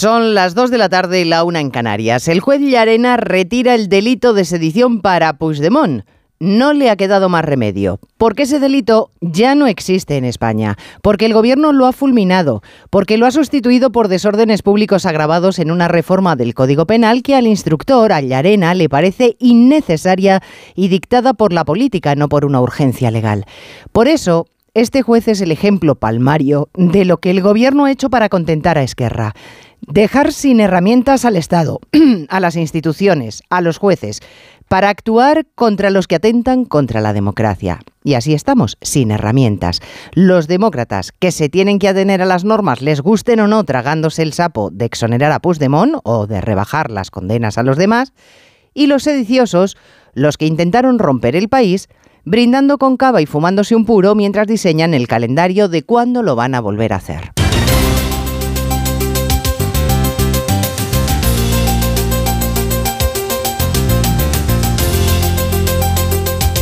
Son las 2 de la tarde y la una en Canarias. El juez Llarena retira el delito de sedición para Puigdemont. No le ha quedado más remedio, porque ese delito ya no existe en España, porque el gobierno lo ha fulminado, porque lo ha sustituido por desórdenes públicos agravados en una reforma del Código Penal que al instructor, a Llarena, le parece innecesaria y dictada por la política, no por una urgencia legal. Por eso, este juez es el ejemplo palmario de lo que el gobierno ha hecho para contentar a Esquerra. Dejar sin herramientas al Estado, a las instituciones, a los jueces, para actuar contra los que atentan contra la democracia. Y así estamos, sin herramientas. Los demócratas, que se tienen que atener a las normas, les gusten o no, tragándose el sapo de exonerar a Puigdemont o de rebajar las condenas a los demás, y los sediciosos, los que intentaron romper el país, brindando con cava y fumándose un puro mientras diseñan el calendario de cuándo lo van a volver a hacer.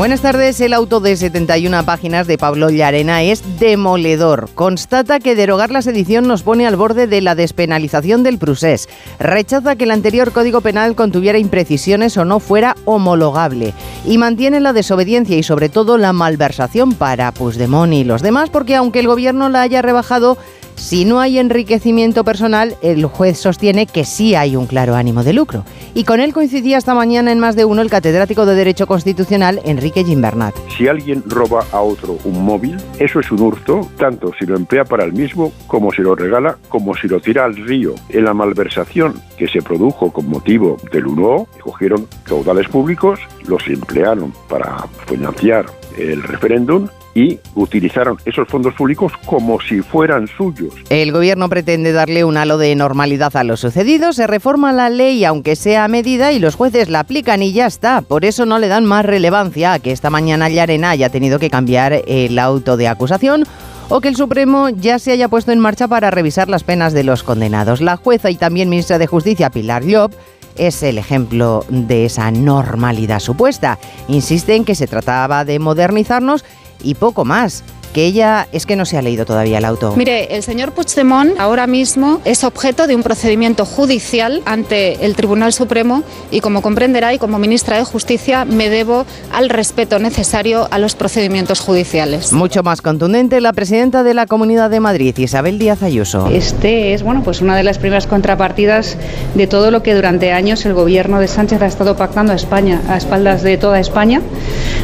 Buenas tardes. El auto de 71 páginas de Pablo Llarena es demoledor. Constata que derogar la sedición nos pone al borde de la despenalización del procés. Rechaza que el anterior Código Penal contuviera imprecisiones o no fuera homologable. Y mantiene la desobediencia y sobre todo la malversación para Puigdemont y los demás porque aunque el gobierno la haya rebajado, si no hay enriquecimiento personal, el juez sostiene que sí hay un claro ánimo de lucro. Y con él coincidía esta mañana en más de uno el catedrático de Derecho Constitucional, Enrique Gimbernat. Si alguien roba a otro un móvil, eso es un hurto, tanto si lo emplea para el mismo, como si lo regala, como si lo tira al río. En la malversación que se produjo con motivo del 1O, cogieron caudales públicos, los emplearon para financiar el referéndum y utilizaron esos fondos públicos como si fueran suyos. El gobierno pretende darle un halo de normalidad a lo sucedido, se reforma la ley aunque sea a medida y los jueces la aplican y ya está. Por eso no le dan más relevancia a que esta mañana Llarena haya tenido que cambiar el auto de acusación o que el Supremo ya se haya puesto en marcha para revisar las penas de los condenados. La jueza y también ministra de Justicia, Pilar Llop, es el ejemplo de esa normalidad supuesta. Insiste en que se trataba de modernizarnos y poco más que ella es que no se ha leído todavía el auto. Mire, el señor Puigdemont ahora mismo es objeto de un procedimiento judicial ante el Tribunal Supremo y como comprenderá y como ministra de Justicia me debo al respeto necesario a los procedimientos judiciales. Mucho más contundente la presidenta de la Comunidad de Madrid, Isabel Díaz Ayuso. Este es, bueno, pues una de las primeras contrapartidas de todo lo que durante años el gobierno de Sánchez ha estado pactando a España, a espaldas de toda España.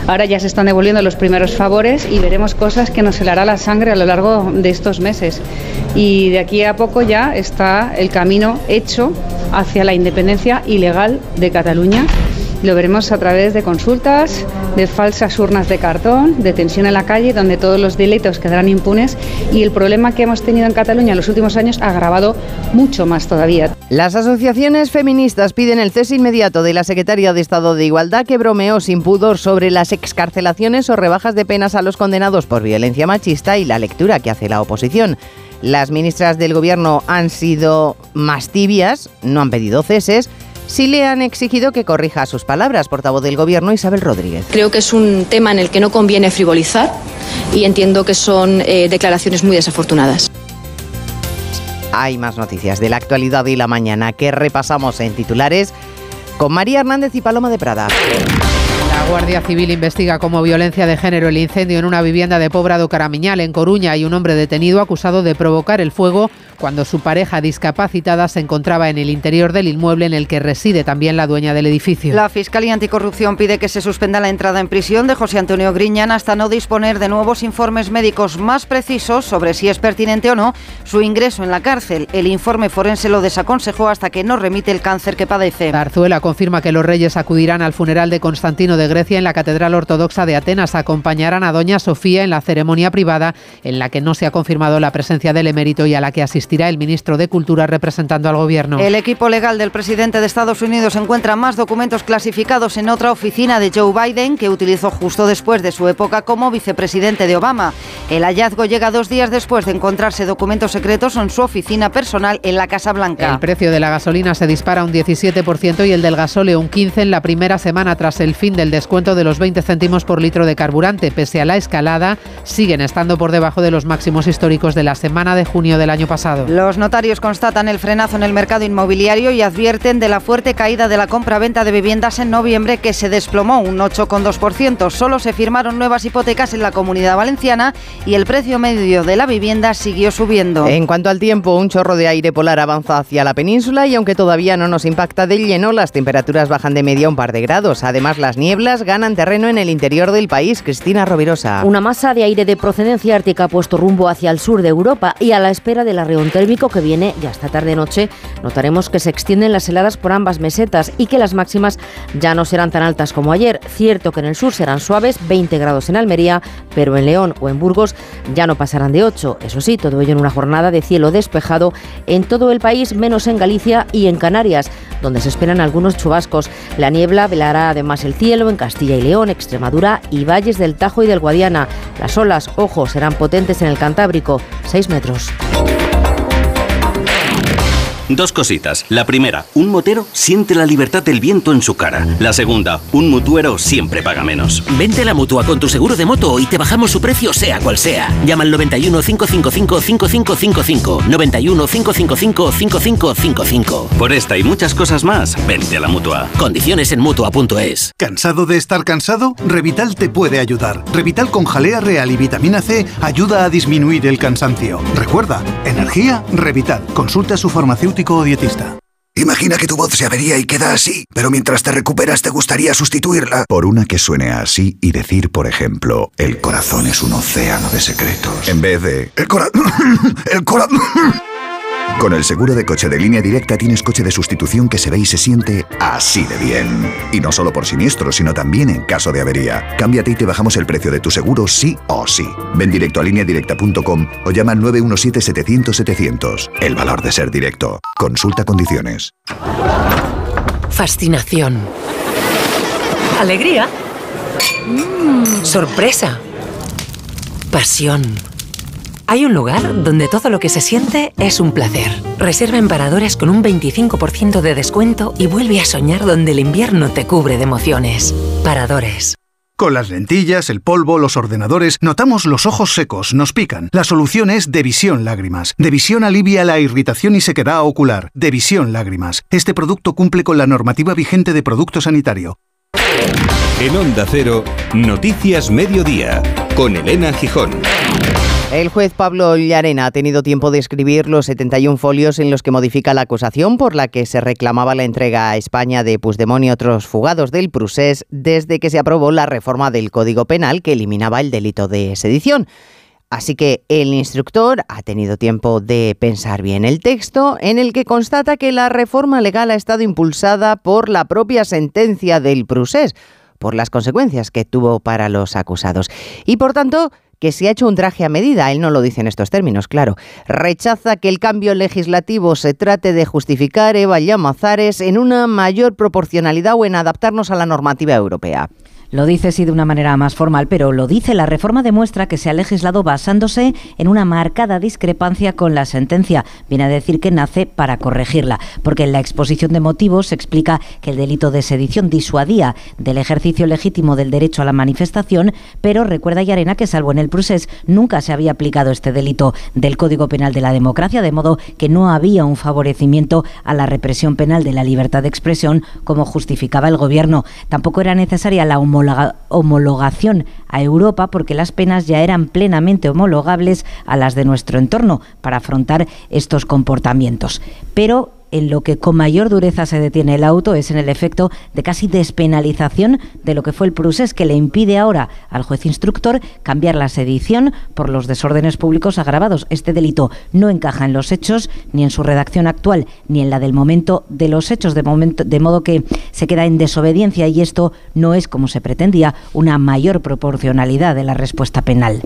Ahora ya se están devolviendo los primeros favores y veremos cosas que nos helará la sangre a lo largo de estos meses. Y de aquí a poco ya está el camino hecho hacia la independencia ilegal de Cataluña. Lo veremos a través de consultas, de falsas urnas de cartón, de tensión en la calle, donde todos los delitos quedarán impunes y el problema que hemos tenido en Cataluña en los últimos años ha agravado mucho más todavía. Las asociaciones feministas piden el cese inmediato de la secretaria de Estado de Igualdad que bromeó sin pudor sobre las excarcelaciones o rebajas de penas a los condenados por violencia machista y la lectura que hace la oposición. Las ministras del Gobierno han sido más tibias, no han pedido ceses, sí le han exigido que corrija sus palabras, portavoz del Gobierno Isabel Rodríguez. Creo que es un tema en el que no conviene frivolizar y entiendo que son eh, declaraciones muy desafortunadas. Hay más noticias de la actualidad y la mañana que repasamos en titulares con María Hernández y Paloma de Prada. La Guardia Civil investiga como violencia de género el incendio en una vivienda de Pobrado Caramiñal, en Coruña, y un hombre detenido acusado de provocar el fuego cuando su pareja discapacitada se encontraba en el interior del inmueble en el que reside también la dueña del edificio. La Fiscalía Anticorrupción pide que se suspenda la entrada en prisión de José Antonio Griñán hasta no disponer de nuevos informes médicos más precisos sobre si es pertinente o no su ingreso en la cárcel. El informe forense lo desaconsejó hasta que no remite el cáncer que padece. Zarzuela confirma que los reyes acudirán al funeral de Constantino de Grecia en la Catedral Ortodoxa de Atenas. Acompañarán a Doña Sofía en la ceremonia privada en la que no se ha confirmado la presencia del emérito y a la que asiste asistirá el ministro de Cultura representando al gobierno. El equipo legal del presidente de Estados Unidos encuentra más documentos clasificados en otra oficina de Joe Biden que utilizó justo después de su época como vicepresidente de Obama. El hallazgo llega dos días después de encontrarse documentos secretos en su oficina personal en la Casa Blanca. El precio de la gasolina se dispara un 17% y el del gasóleo un 15% en la primera semana tras el fin del descuento de los 20 céntimos por litro de carburante. Pese a la escalada, siguen estando por debajo de los máximos históricos de la semana de junio del año pasado. Los notarios constatan el frenazo en el mercado inmobiliario y advierten de la fuerte caída de la compra-venta de viviendas en noviembre que se desplomó un 8,2%. Solo se firmaron nuevas hipotecas en la comunidad valenciana y el precio medio de la vivienda siguió subiendo. En cuanto al tiempo, un chorro de aire polar avanza hacia la península y aunque todavía no nos impacta de lleno, las temperaturas bajan de media un par de grados. Además, las nieblas ganan terreno en el interior del país. Cristina Rovirosa. Una masa de aire de procedencia ártica ha puesto rumbo hacia el sur de Europa y a la espera del térmico que viene ya esta tarde-noche, notaremos que se extienden las heladas por ambas mesetas y que las máximas ya no serán tan altas como ayer. Cierto que en el sur serán suaves, 20 grados en Almería, pero en León o en Burgos ya no pasarán de 8. Eso sí, todo ello en una jornada de cielo despejado en todo el país, menos en Galicia y en Canarias, donde se esperan algunos chubascos. La niebla velará además el cielo en Castilla y León, Extremadura y valles del Tajo y del Guadiana. Las olas, ojo, serán potentes en el Cantábrico, 6 metros. Dos cositas. La primera, un motero siente la libertad del viento en su cara. La segunda, un mutuero siempre paga menos. Vente a la mutua con tu seguro de moto y te bajamos su precio sea cual sea. Llama al 91 555 5555. 91 555 5555. Por esta y muchas cosas más, vente a la mutua. Condiciones en mutua.es. ¿Cansado de estar cansado? Revital te puede ayudar. Revital con jalea real y vitamina C ayuda a disminuir el cansancio. Recuerda, energía, Revital. Consulta a su farmacéutico o dietista. Imagina que tu voz se avería y queda así, pero mientras te recuperas te gustaría sustituirla por una que suene así y decir, por ejemplo, el corazón es un océano de secretos. En vez de el corazón... el corazón... Con el seguro de coche de línea directa tienes coche de sustitución que se ve y se siente así de bien. Y no solo por siniestro, sino también en caso de avería. Cámbiate y te bajamos el precio de tu seguro sí o sí. Ven directo a lineadirecta.com o llama al 917-700-700. El valor de ser directo. Consulta condiciones. Fascinación. Alegría. Mm, sorpresa. Pasión. Hay un lugar donde todo lo que se siente es un placer. Reserva en Paradores con un 25% de descuento y vuelve a soñar donde el invierno te cubre de emociones. Paradores. Con las lentillas, el polvo, los ordenadores, notamos los ojos secos, nos pican. La solución es Devisión Lágrimas. Devisión alivia la irritación y sequedad ocular. Devisión Lágrimas. Este producto cumple con la normativa vigente de producto sanitario. En Onda Cero, Noticias Mediodía, con Elena Gijón. El juez Pablo Llarena ha tenido tiempo de escribir los 71 folios en los que modifica la acusación por la que se reclamaba la entrega a España de Puigdemont y otros fugados del Prusés desde que se aprobó la reforma del Código Penal que eliminaba el delito de sedición. Así que el instructor ha tenido tiempo de pensar bien el texto en el que constata que la reforma legal ha estado impulsada por la propia sentencia del Prusés, por las consecuencias que tuvo para los acusados. Y por tanto, que se ha hecho un traje a medida, él no lo dice en estos términos, claro. Rechaza que el cambio legislativo se trate de justificar Eva Llamazares en una mayor proporcionalidad o en adaptarnos a la normativa europea. Lo dice sí de una manera más formal, pero lo dice. La reforma demuestra que se ha legislado basándose en una marcada discrepancia con la sentencia. Viene a decir que nace para corregirla, porque en la exposición de motivos se explica que el delito de sedición disuadía del ejercicio legítimo del derecho a la manifestación, pero recuerda Yarena que salvo en el procés nunca se había aplicado este delito del Código Penal de la Democracia, de modo que no había un favorecimiento a la represión penal de la libertad de expresión como justificaba el gobierno. Tampoco era necesaria la homologación a Europa porque las penas ya eran plenamente homologables a las de nuestro entorno para afrontar estos comportamientos. Pero en lo que con mayor dureza se detiene el auto es en el efecto de casi despenalización de lo que fue el procés que le impide ahora al juez instructor cambiar la sedición por los desórdenes públicos agravados. Este delito no encaja en los hechos, ni en su redacción actual, ni en la del momento de los hechos, de, momento, de modo que se queda en desobediencia y esto no es, como se pretendía, una mayor proporcionalidad de la respuesta penal.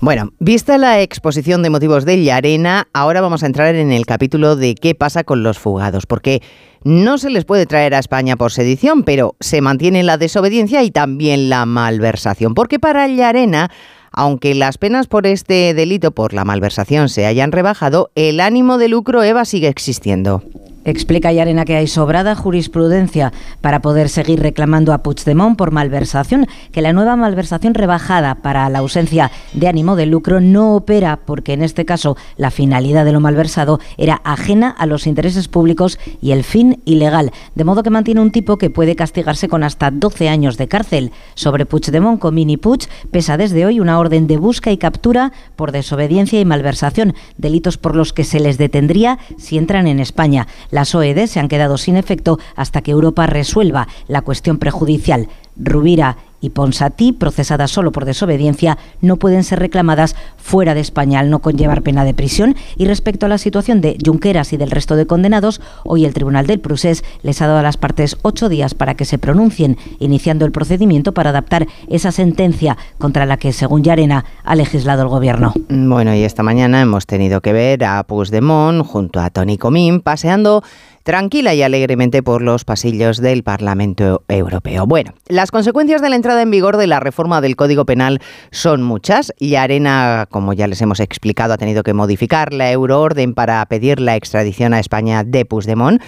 Bueno, vista la exposición de motivos de Llarena, ahora vamos a entrar en el capítulo de qué pasa con los fugados, porque no se les puede traer a España por sedición, pero se mantiene la desobediencia y también la malversación, porque para Llarena aunque las penas por este delito, por la malversación, se hayan rebajado, el ánimo de lucro EVA sigue existiendo. Explica Yarena que hay sobrada jurisprudencia para poder seguir reclamando a Puigdemont por malversación, que la nueva malversación rebajada para la ausencia de ánimo de lucro no opera porque en este caso la finalidad de lo malversado era ajena a los intereses públicos y el fin ilegal, de modo que mantiene un tipo que puede castigarse con hasta 12 años de cárcel. Sobre Puigdemont con Mini Puig pesa desde hoy una orden de busca y captura por desobediencia y malversación, delitos por los que se les detendría si entran en España. Las OED se han quedado sin efecto hasta que Europa resuelva la cuestión prejudicial. Rubira y Ponsatí, procesadas solo por desobediencia, no pueden ser reclamadas fuera de España al no conllevar pena de prisión. Y respecto a la situación de Junqueras y del resto de condenados, hoy el Tribunal del Prusés les ha dado a las partes ocho días para que se pronuncien, iniciando el procedimiento para adaptar esa sentencia contra la que, según Yarena, ha legislado el Gobierno. Bueno, y esta mañana hemos tenido que ver a Puigdemont junto a Tony Comín paseando tranquila y alegremente por los pasillos del Parlamento Europeo. Bueno, las consecuencias de la entrada en vigor de la reforma del Código Penal son muchas y Arena, como ya les hemos explicado, ha tenido que modificar la euroorden para pedir la extradición a España de Puigdemont.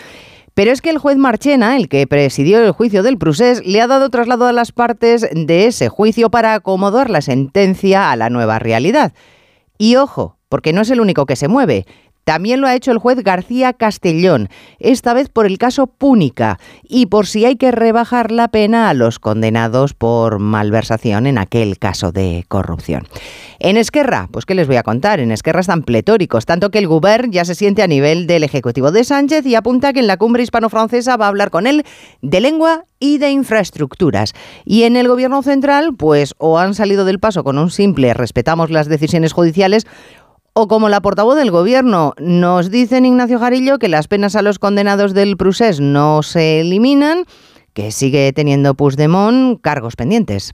Pero es que el juez Marchena, el que presidió el juicio del Prusés, le ha dado traslado a las partes de ese juicio para acomodar la sentencia a la nueva realidad. Y ojo, porque no es el único que se mueve. También lo ha hecho el juez García Castellón, esta vez por el caso Púnica y por si hay que rebajar la pena a los condenados por malversación en aquel caso de corrupción. En Esquerra, pues qué les voy a contar, en Esquerra están pletóricos, tanto que el Gobierno ya se siente a nivel del Ejecutivo de Sánchez y apunta que en la cumbre hispano-francesa va a hablar con él de lengua y de infraestructuras. Y en el Gobierno central, pues o han salido del paso con un simple respetamos las decisiones judiciales o como la portavoz del gobierno, nos dicen Ignacio Jarillo que las penas a los condenados del Prusés no se eliminan, que sigue teniendo Puigdemont cargos pendientes.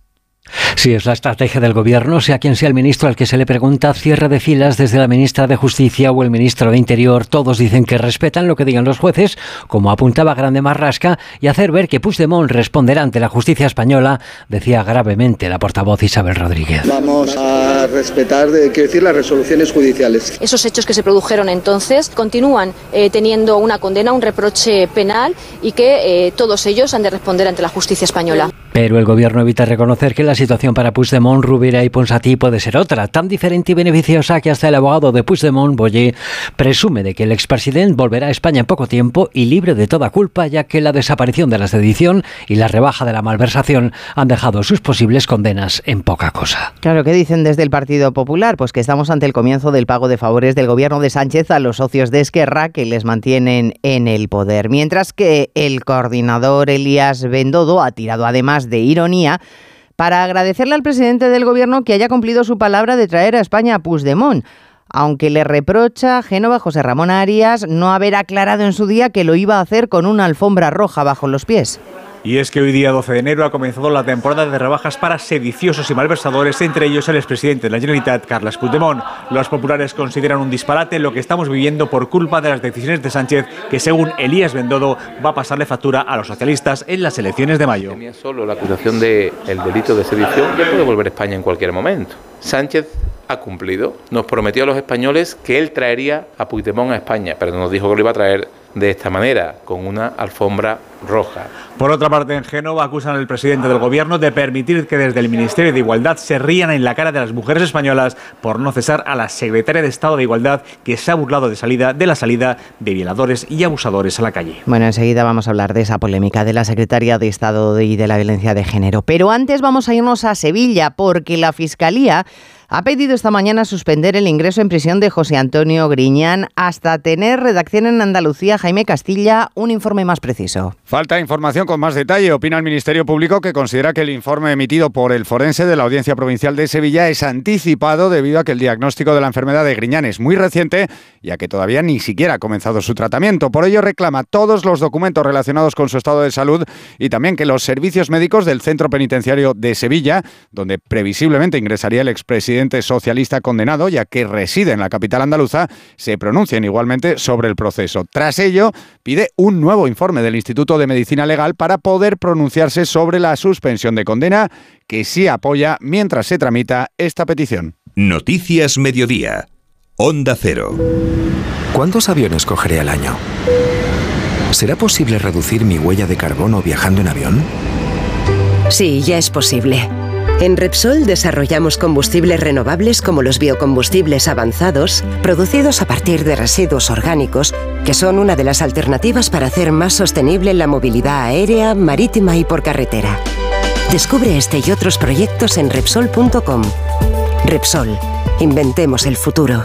Si es la estrategia del gobierno, sea quien sea el ministro al que se le pregunta, cierre de filas desde la ministra de Justicia o el ministro de Interior. Todos dicen que respetan lo que digan los jueces, como apuntaba Grande Marrasca, y hacer ver que Puigdemont responderá ante la justicia española, decía gravemente la portavoz Isabel Rodríguez. Vamos a respetar, quiero decir, las resoluciones judiciales. Esos hechos que se produjeron entonces continúan eh, teniendo una condena, un reproche penal y que eh, todos ellos han de responder ante la justicia española. Pero el gobierno evita reconocer que la situación para Puigdemont, Rubira y Ponsatí puede ser otra, tan diferente y beneficiosa que hasta el abogado de Puigdemont, Boyer, presume de que el expresidente volverá a España en poco tiempo y libre de toda culpa, ya que la desaparición de la sedición y la rebaja de la malversación han dejado sus posibles condenas en poca cosa. Claro, ¿qué dicen desde el Partido Popular? Pues que estamos ante el comienzo del pago de favores del gobierno de Sánchez a los socios de Esquerra que les mantienen en el poder, mientras que el coordinador Elías Bendodo ha tirado además de ironía para agradecerle al presidente del gobierno que haya cumplido su palabra de traer a España a Puigdemont, aunque le reprocha Génova José Ramón Arias no haber aclarado en su día que lo iba a hacer con una alfombra roja bajo los pies. Y es que hoy día 12 de enero ha comenzado la temporada de rebajas para sediciosos y malversadores, entre ellos el expresidente de la Generalitat, Carles Puigdemont. Los populares consideran un disparate lo que estamos viviendo por culpa de las decisiones de Sánchez, que según Elías Bendodo va a pasarle factura a los socialistas en las elecciones de mayo. Tenía solo la acusación del delito de sedición, puede volver a España en cualquier momento. Sánchez ha cumplido. Nos prometió a los españoles que él traería a Puigdemont a España, pero nos dijo que lo iba a traer de esta manera, con una alfombra roja. Por otra parte, en Génova acusan al presidente del gobierno de permitir que desde el Ministerio de Igualdad se rían en la cara de las mujeres españolas por no cesar a la secretaria de Estado de Igualdad que se ha burlado de, salida, de la salida de violadores y abusadores a la calle. Bueno, enseguida vamos a hablar de esa polémica de la secretaria de Estado y de la violencia de género. Pero antes vamos a irnos a Sevilla porque la Fiscalía ha pedido esta mañana suspender el ingreso en prisión de José Antonio Griñán hasta tener redacción en Andalucía. Jaime Castilla, un informe más preciso. Falta información con más detalle. Opina el Ministerio Público que considera que el informe emitido por el forense de la Audiencia Provincial de Sevilla es anticipado debido a que el diagnóstico de la enfermedad de Griñán es muy reciente y a que todavía ni siquiera ha comenzado su tratamiento. Por ello reclama todos los documentos relacionados con su estado de salud y también que los servicios médicos del Centro Penitenciario de Sevilla, donde previsiblemente ingresaría el expresidente socialista condenado, ya que reside en la capital andaluza, se pronuncien igualmente sobre el proceso. Tras ello, pide un nuevo informe del Instituto de Medicina Legal para poder pronunciarse sobre la suspensión de condena, que sí apoya mientras se tramita esta petición. Noticias Mediodía. Onda Cero. ¿Cuántos aviones cogeré al año? ¿Será posible reducir mi huella de carbono viajando en avión? Sí, ya es posible. En Repsol desarrollamos combustibles renovables como los biocombustibles avanzados, producidos a partir de residuos orgánicos, que son una de las alternativas para hacer más sostenible la movilidad aérea, marítima y por carretera. Descubre este y otros proyectos en Repsol.com. Repsol, inventemos el futuro.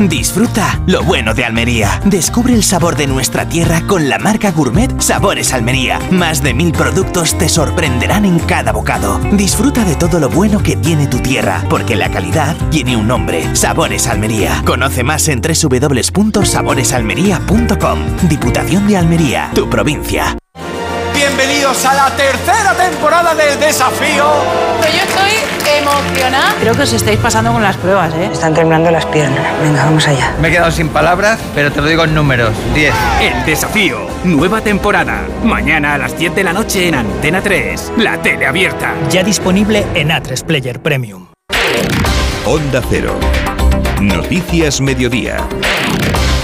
Disfruta lo bueno de Almería. Descubre el sabor de nuestra tierra con la marca Gourmet Sabores Almería. Más de mil productos te sorprenderán en cada bocado. Disfruta de todo lo bueno que tiene tu tierra, porque la calidad tiene un nombre. Sabores Almería. Conoce más en www.saboresalmería.com. Diputación de Almería, tu provincia. Bienvenidos a la tercera temporada del desafío. Yo estoy Creo que os estáis pasando con las pruebas, ¿eh? Están temblando las piernas. Venga, vamos allá. Me he quedado sin palabras, pero te lo digo en números. 10. El desafío. Nueva temporada. Mañana a las 10 de la noche en Antena 3. La tele abierta. Ya disponible en A3 Player Premium. Onda Cero. Noticias Mediodía.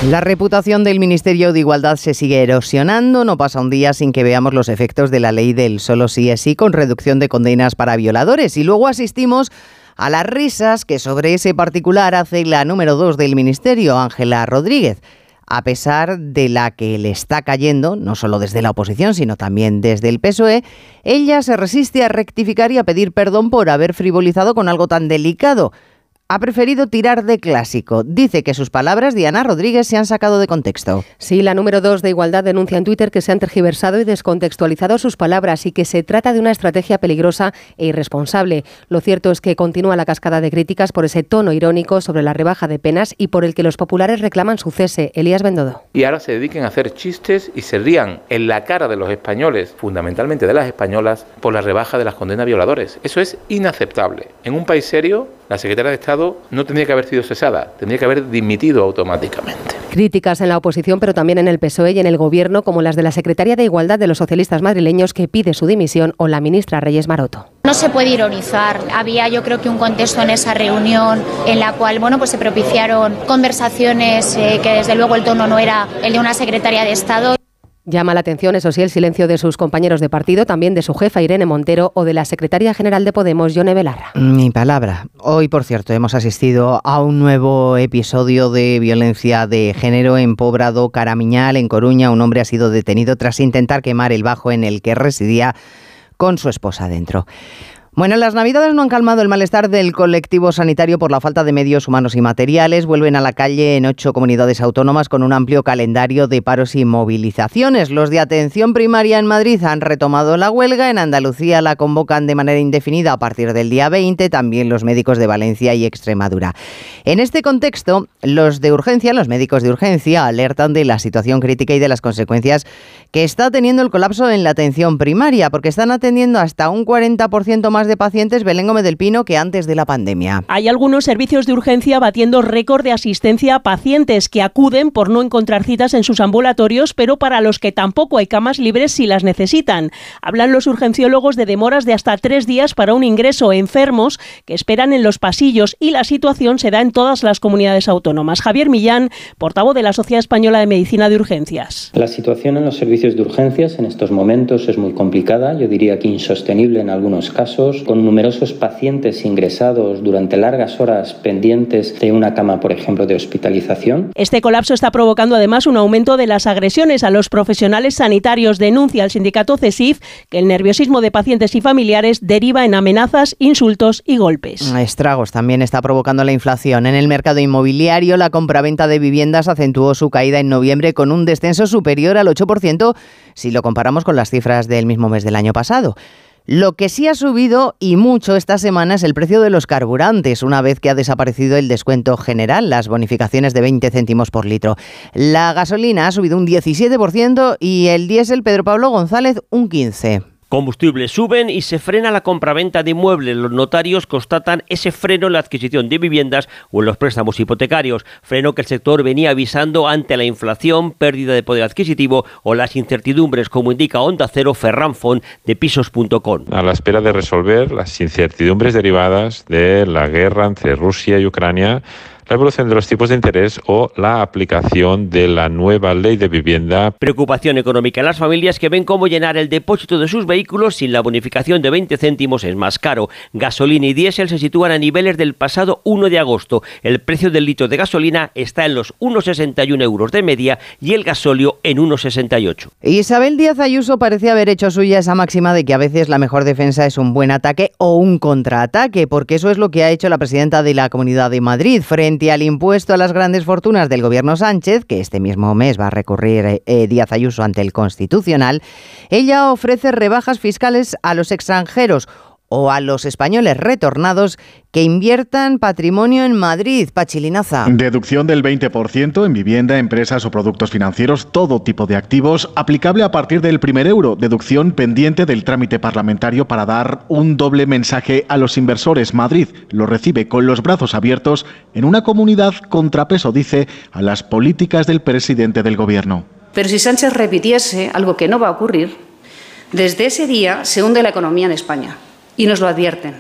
La reputación del Ministerio de Igualdad se sigue erosionando. No pasa un día sin que veamos los efectos de la ley del solo sí es sí con reducción de condenas para violadores. Y luego asistimos a las risas que sobre ese particular hace la número dos del Ministerio, Ángela Rodríguez. A pesar de la que le está cayendo, no solo desde la oposición, sino también desde el PSOE, ella se resiste a rectificar y a pedir perdón por haber frivolizado con algo tan delicado ha preferido tirar de clásico. Dice que sus palabras, Diana Rodríguez, se han sacado de contexto. Sí, la número dos de Igualdad denuncia en Twitter que se han tergiversado y descontextualizado sus palabras y que se trata de una estrategia peligrosa e irresponsable. Lo cierto es que continúa la cascada de críticas por ese tono irónico sobre la rebaja de penas y por el que los populares reclaman su cese. Elías Bendodo. Y ahora se dediquen a hacer chistes y se rían en la cara de los españoles, fundamentalmente de las españolas, por la rebaja de las condenas violadores. Eso es inaceptable. En un país serio, la secretaria de Estado no tendría que haber sido cesada, tendría que haber dimitido automáticamente. Críticas en la oposición, pero también en el PSOE y en el Gobierno, como las de la Secretaria de Igualdad de los socialistas madrileños que pide su dimisión o la ministra Reyes Maroto. No se puede ironizar. Había yo creo que un contexto en esa reunión en la cual bueno, pues se propiciaron conversaciones eh, que desde luego el tono no era el de una secretaria de Estado. Llama la atención, eso sí, el silencio de sus compañeros de partido, también de su jefa Irene Montero o de la secretaria general de Podemos, Yone Belarra. Mi palabra. Hoy, por cierto, hemos asistido a un nuevo episodio de violencia de género en Pobrado Caramiñal, en Coruña. Un hombre ha sido detenido tras intentar quemar el bajo en el que residía con su esposa dentro. Bueno, las navidades no han calmado el malestar del colectivo sanitario por la falta de medios humanos y materiales. Vuelven a la calle en ocho comunidades autónomas con un amplio calendario de paros y movilizaciones. Los de atención primaria en Madrid han retomado la huelga. En Andalucía la convocan de manera indefinida a partir del día 20. También los médicos de Valencia y Extremadura. En este contexto, los de urgencia, los médicos de urgencia, alertan de la situación crítica y de las consecuencias que está teniendo el colapso en la atención primaria, porque están atendiendo hasta un 40% más de pacientes Belén Gómez del Pino que antes de la pandemia. Hay algunos servicios de urgencia batiendo récord de asistencia a pacientes que acuden por no encontrar citas en sus ambulatorios, pero para los que tampoco hay camas libres si las necesitan. Hablan los urgenciólogos de demoras de hasta tres días para un ingreso enfermos que esperan en los pasillos y la situación se da en todas las comunidades autónomas. Javier Millán, portavoz de la Sociedad Española de Medicina de Urgencias. La situación en los servicios de urgencias en estos momentos es muy complicada, yo diría que insostenible en algunos casos con numerosos pacientes ingresados durante largas horas pendientes de una cama, por ejemplo, de hospitalización. Este colapso está provocando además un aumento de las agresiones a los profesionales sanitarios. Denuncia el sindicato CESIF que el nerviosismo de pacientes y familiares deriva en amenazas, insultos y golpes. Estragos también está provocando la inflación. En el mercado inmobiliario, la compraventa de viviendas acentuó su caída en noviembre con un descenso superior al 8% si lo comparamos con las cifras del mismo mes del año pasado. Lo que sí ha subido y mucho esta semana es el precio de los carburantes, una vez que ha desaparecido el descuento general, las bonificaciones de 20 céntimos por litro. La gasolina ha subido un 17% y el diésel Pedro Pablo González un 15%. Combustibles suben y se frena la compraventa de inmuebles. Los notarios constatan ese freno en la adquisición de viviendas o en los préstamos hipotecarios, freno que el sector venía avisando ante la inflación, pérdida de poder adquisitivo o las incertidumbres, como indica Onda Cero Ferran Font de pisos.com. A la espera de resolver las incertidumbres derivadas de la guerra entre Rusia y Ucrania, la evolución de los tipos de interés o la aplicación de la nueva ley de vivienda. Preocupación económica en las familias que ven cómo llenar el depósito de sus vehículos sin la bonificación de 20 céntimos es más caro. Gasolina y diésel se sitúan a niveles del pasado 1 de agosto. El precio del litro de gasolina está en los 1,61 euros de media y el gasóleo en 1,68. Isabel Díaz Ayuso parece haber hecho suya esa máxima de que a veces la mejor defensa es un buen ataque o un contraataque, porque eso es lo que ha hecho la presidenta de la Comunidad de Madrid frente al impuesto a las grandes fortunas del gobierno Sánchez, que este mismo mes va a recurrir eh, Díaz Ayuso ante el Constitucional, ella ofrece rebajas fiscales a los extranjeros o a los españoles retornados que inviertan patrimonio en Madrid, Pachilinaza. Deducción del 20% en vivienda, empresas o productos financieros, todo tipo de activos, aplicable a partir del primer euro. Deducción pendiente del trámite parlamentario para dar un doble mensaje a los inversores. Madrid lo recibe con los brazos abiertos en una comunidad contrapeso, dice, a las políticas del presidente del gobierno. Pero si Sánchez repitiese algo que no va a ocurrir, desde ese día se hunde la economía en España y nos lo advierten.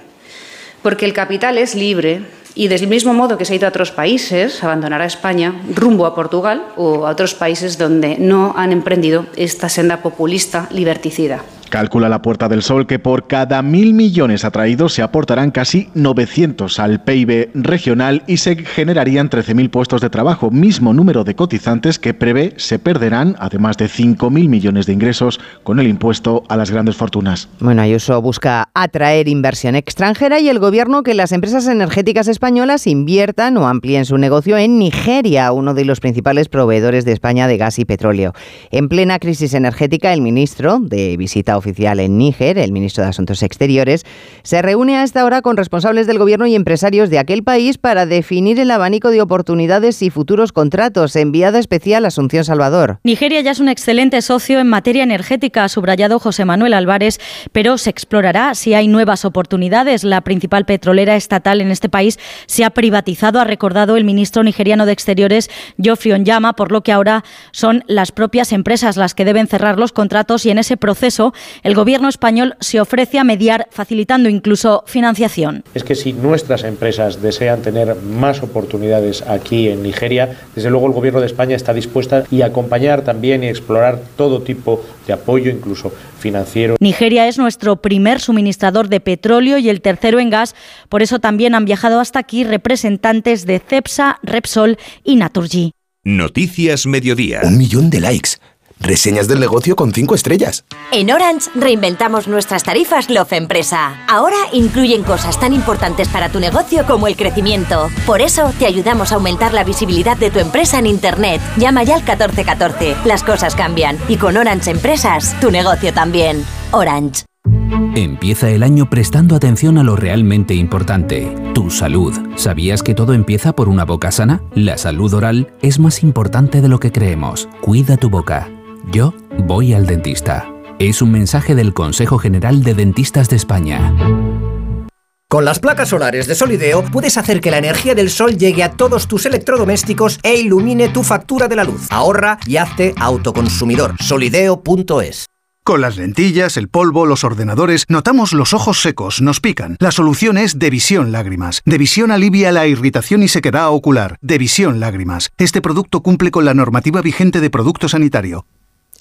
Porque el capital es libre y del mismo modo que se ha ido a otros países, abandonará España rumbo a Portugal o a otros países donde no han emprendido esta senda populista liberticida. Calcula la Puerta del Sol que por cada mil millones atraídos se aportarán casi 900 al PIB regional y se generarían 13.000 puestos de trabajo, mismo número de cotizantes que prevé se perderán, además de 5.000 millones de ingresos con el impuesto a las grandes fortunas. Bueno, Ayuso busca atraer inversión extranjera y el gobierno que las empresas energéticas españolas inviertan o amplíen su negocio en Nigeria, uno de los principales proveedores de España de gas y petróleo. En plena crisis energética, el ministro de visita oficial en Níger, el ministro de Asuntos Exteriores, se reúne a esta hora con responsables del gobierno y empresarios de aquel país para definir el abanico de oportunidades y futuros contratos. Enviada especial Asunción Salvador. Nigeria ya es un excelente socio en materia energética, ha subrayado José Manuel Álvarez, pero se explorará si hay nuevas oportunidades. La principal petrolera estatal en este país se ha privatizado, ha recordado el ministro nigeriano de Exteriores, Geoffrey Onyama, por lo que ahora son las propias empresas las que deben cerrar los contratos y en ese proceso el gobierno español se ofrece a mediar, facilitando incluso financiación. Es que si nuestras empresas desean tener más oportunidades aquí en Nigeria, desde luego el gobierno de España está dispuesta y acompañar también y explorar todo tipo de apoyo, incluso financiero. Nigeria es nuestro primer suministrador de petróleo y el tercero en gas, por eso también han viajado hasta aquí representantes de CEPSA, Repsol y Naturgy. Noticias Mediodía. Un millón de likes. Reseñas del negocio con 5 estrellas. En Orange reinventamos nuestras tarifas Love Empresa. Ahora incluyen cosas tan importantes para tu negocio como el crecimiento. Por eso te ayudamos a aumentar la visibilidad de tu empresa en Internet. Llama ya al 1414. Las cosas cambian. Y con Orange Empresas, tu negocio también. Orange. Empieza el año prestando atención a lo realmente importante, tu salud. ¿Sabías que todo empieza por una boca sana? La salud oral es más importante de lo que creemos. Cuida tu boca. Yo voy al dentista. Es un mensaje del Consejo General de Dentistas de España. Con las placas solares de Solideo puedes hacer que la energía del sol llegue a todos tus electrodomésticos e ilumine tu factura de la luz. Ahorra y hazte autoconsumidor. Solideo.es con las lentillas, el polvo, los ordenadores, notamos los ojos secos, nos pican. La solución es Devisión Lágrimas. Devisión alivia la irritación y sequedad ocular. Devisión Lágrimas. Este producto cumple con la normativa vigente de producto sanitario.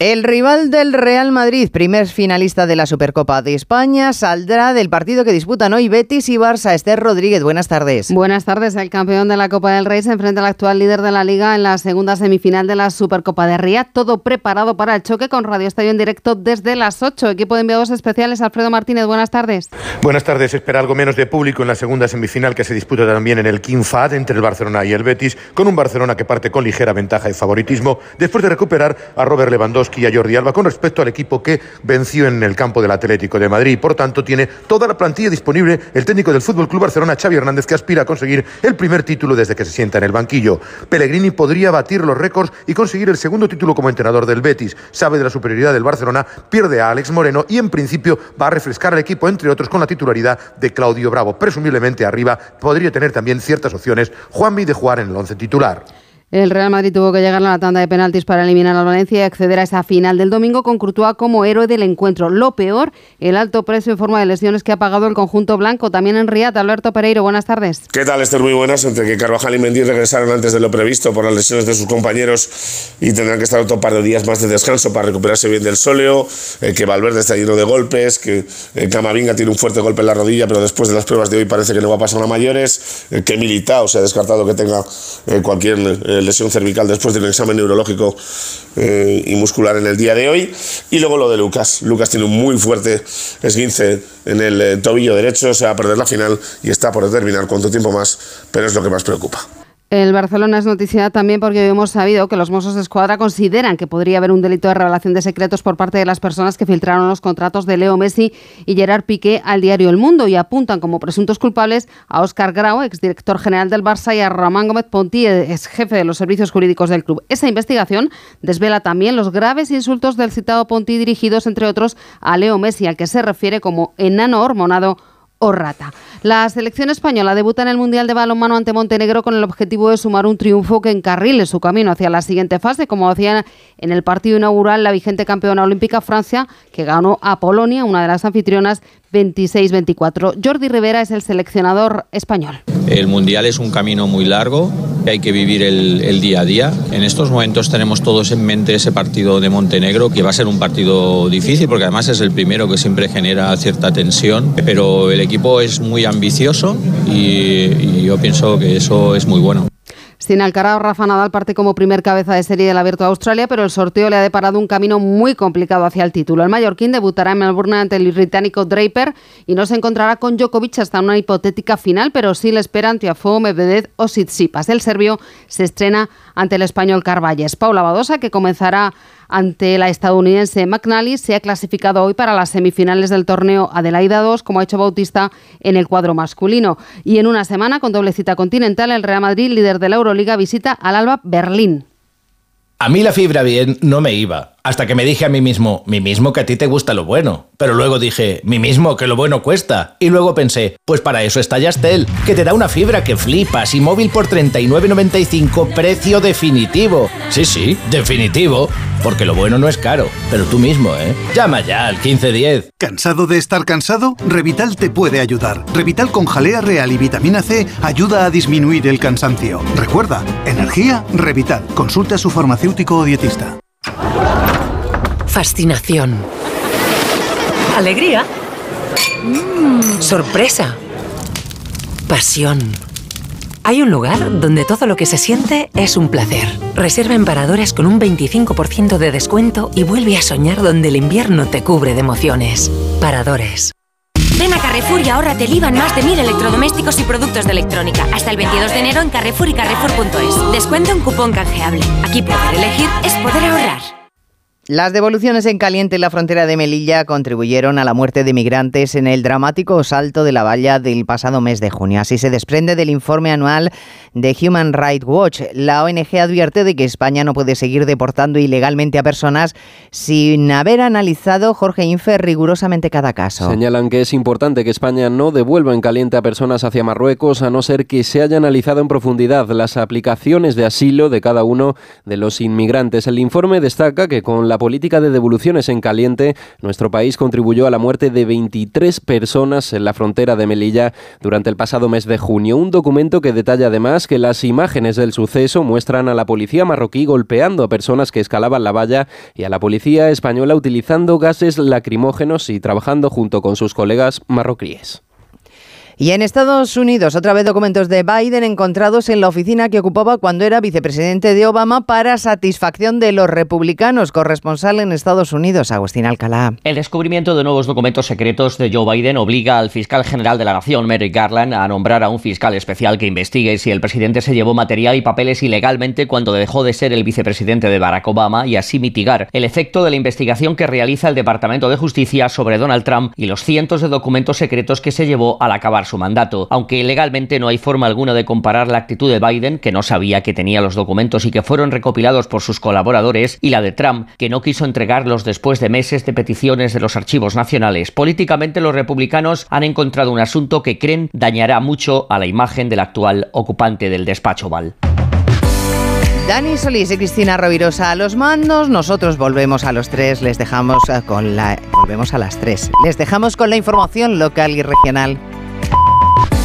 El rival del Real Madrid, primer finalista de la Supercopa de España, saldrá del partido que disputan hoy Betis y Barça. Esther Rodríguez, buenas tardes. Buenas tardes. El campeón de la Copa del Rey se enfrenta al actual líder de la Liga en la segunda semifinal de la Supercopa de Ría. Todo preparado para el choque con Radio Estadio en directo desde las 8. Equipo de enviados especiales, Alfredo Martínez, buenas tardes. Buenas tardes. Espera algo menos de público en la segunda semifinal que se disputa también en el King Fahd entre el Barcelona y el Betis, con un Barcelona que parte con ligera ventaja y favoritismo después de recuperar a Robert Lewandowski y a Jordi Alba con respecto al equipo que venció en el campo del Atlético de Madrid. Por tanto, tiene toda la plantilla disponible el técnico del Fútbol Club Barcelona, Xavi Hernández, que aspira a conseguir el primer título desde que se sienta en el banquillo. Pellegrini podría batir los récords y conseguir el segundo título como entrenador del Betis. Sabe de la superioridad del Barcelona, pierde a Alex Moreno y en principio va a refrescar al equipo, entre otros, con la titularidad de Claudio Bravo. Presumiblemente arriba podría tener también ciertas opciones Juanmi de jugar en el once titular. El Real Madrid tuvo que llegar a la tanda de penaltis para eliminar al Valencia y acceder a esa final del domingo con Courtois como héroe del encuentro. Lo peor, el alto precio en forma de lesiones que ha pagado el conjunto blanco. También en Riad, Alberto Pereiro, buenas tardes. ¿Qué tal, Esther? Muy buenas. Entre que Carvajal y Mendy regresaron antes de lo previsto por las lesiones de sus compañeros y tendrán que estar otro par de días más de descanso para recuperarse bien del sóleo, eh, que Valverde está lleno de golpes, que eh, Camavinga tiene un fuerte golpe en la rodilla, pero después de las pruebas de hoy parece que no va a pasar a mayores, eh, que Militao se ha descartado que tenga cualquier lesión cervical después después de un examen neurológico eh, y muscular en el día de hoy. Y luego lo de Lucas. Lucas tiene un muy fuerte esguince en el eh, tobillo derecho, se va a perder la final y está por determinar cuánto tiempo más, pero es lo que más preocupa. El Barcelona es noticia también porque hemos sabido que los Mossos de Escuadra consideran que podría haber un delito de revelación de secretos por parte de las personas que filtraron los contratos de Leo Messi y Gerard Piqué al diario El Mundo y apuntan como presuntos culpables a Óscar Grau, exdirector general del Barça, y a Román Gómez Ponti, ex jefe de los servicios jurídicos del club. Esa investigación desvela también los graves insultos del citado Ponti dirigidos, entre otros, a Leo Messi, al que se refiere como enano hormonado o rata. La selección española debuta en el Mundial de Balonmano ante Montenegro con el objetivo de sumar un triunfo que encarrile su camino hacia la siguiente fase, como hacía en el partido inaugural la vigente campeona olímpica Francia, que ganó a Polonia, una de las anfitrionas, 26-24. Jordi Rivera es el seleccionador español. El Mundial es un camino muy largo, hay que vivir el, día a día. En estos momentos tenemos todos en mente ese partido de Montenegro, que va a ser un partido difícil, porque además es el primero que siempre genera cierta tensión, pero el equipo es muy ambicioso y yo pienso que eso es muy bueno. Sin Alcaraz, Rafa Nadal parte como primer cabeza de serie del Abierto de Australia, pero el sorteo le ha deparado un camino muy complicado hacia el título. El mallorquín debutará en Melbourne ante el británico Draper y no se encontrará con Djokovic hasta una hipotética final, pero sí le esperan Tiafoe, Medvedev o Tsitsipas. El serbio se estrena ante el español Carvalles. Paula Badosa, que comenzará ante la estadounidense McNally, se ha clasificado hoy para las semifinales del torneo Adelaida 2, como ha hecho Bautista en el cuadro masculino. Y en una semana, con doble cita continental, el Real Madrid, líder de la Euroliga, visita al Alba Berlín. A mí la fibra bien no me iba, hasta que me dije a mí mismo, mí mismo que a ti te gusta lo bueno. Pero luego dije, mí mismo que lo bueno cuesta. Y luego pensé, pues para eso está Yastel, que te da una fibra que flipas y móvil por 39.95, precio definitivo. Sí, sí, definitivo. Porque lo bueno no es caro, pero tú mismo, ¿eh? Llama ya al 1510. ¿Cansado de estar cansado? Revital te puede ayudar. Revital con jalea real y vitamina C ayuda a disminuir el cansancio. Recuerda, energía, Revital. Consulta a su farmacéutico o dietista. Fascinación. Alegría. Mm, sorpresa. Pasión. Hay un lugar donde todo lo que se siente es un placer. Reserva en paradores con un 25% de descuento y vuelve a soñar donde el invierno te cubre de emociones. Paradores. Ven a Carrefour y ahorrate el IVA más de mil electrodomésticos y productos de electrónica. Hasta el 22 de enero en Carrefour y Carrefour.es. Descuento un cupón canjeable. Aquí poder elegir es poder ahorrar. Las devoluciones en caliente en la frontera de Melilla contribuyeron a la muerte de migrantes en el dramático salto de la valla del pasado mes de junio. Así se desprende del informe anual de Human Rights Watch. La ONG advierte de que España no puede seguir deportando ilegalmente a personas sin haber analizado, Jorge Infer, rigurosamente cada caso. Señalan que es importante que España no devuelva en caliente a personas hacia Marruecos a no ser que se haya analizado en profundidad las aplicaciones de asilo de cada uno de los inmigrantes. El informe destaca que con la política de devoluciones en caliente, nuestro país contribuyó a la muerte de 23 personas en la frontera de Melilla durante el pasado mes de junio. Un documento que detalla además que las imágenes del suceso muestran a la policía marroquí golpeando a personas que escalaban la valla y a la policía española utilizando gases lacrimógenos y trabajando junto con sus colegas marroquíes. Y en Estados Unidos, otra vez documentos de Biden encontrados en la oficina que ocupaba cuando era vicepresidente de Obama para satisfacción de los republicanos. Corresponsal en Estados Unidos, Agustín Alcalá. El descubrimiento de nuevos documentos secretos de Joe Biden obliga al fiscal general de la Nación, Merrick Garland, a nombrar a un fiscal especial que investigue si el presidente se llevó material y papeles ilegalmente cuando dejó de ser el vicepresidente de Barack Obama y así mitigar el efecto de la investigación que realiza el Departamento de Justicia sobre Donald Trump y los cientos de documentos secretos que se llevó al acabar su mandato, aunque legalmente no hay forma alguna de comparar la actitud de Biden, que no sabía que tenía los documentos y que fueron recopilados por sus colaboradores, y la de Trump, que no quiso entregarlos después de meses de peticiones de los archivos nacionales. Políticamente los republicanos han encontrado un asunto que creen dañará mucho a la imagen del actual ocupante del despacho Oval. Dani Solís y Cristina Rovirosa a los mandos. Nosotros volvemos a los tres. Les dejamos eh, con la. Volvemos a las tres. Les dejamos con la información local y regional.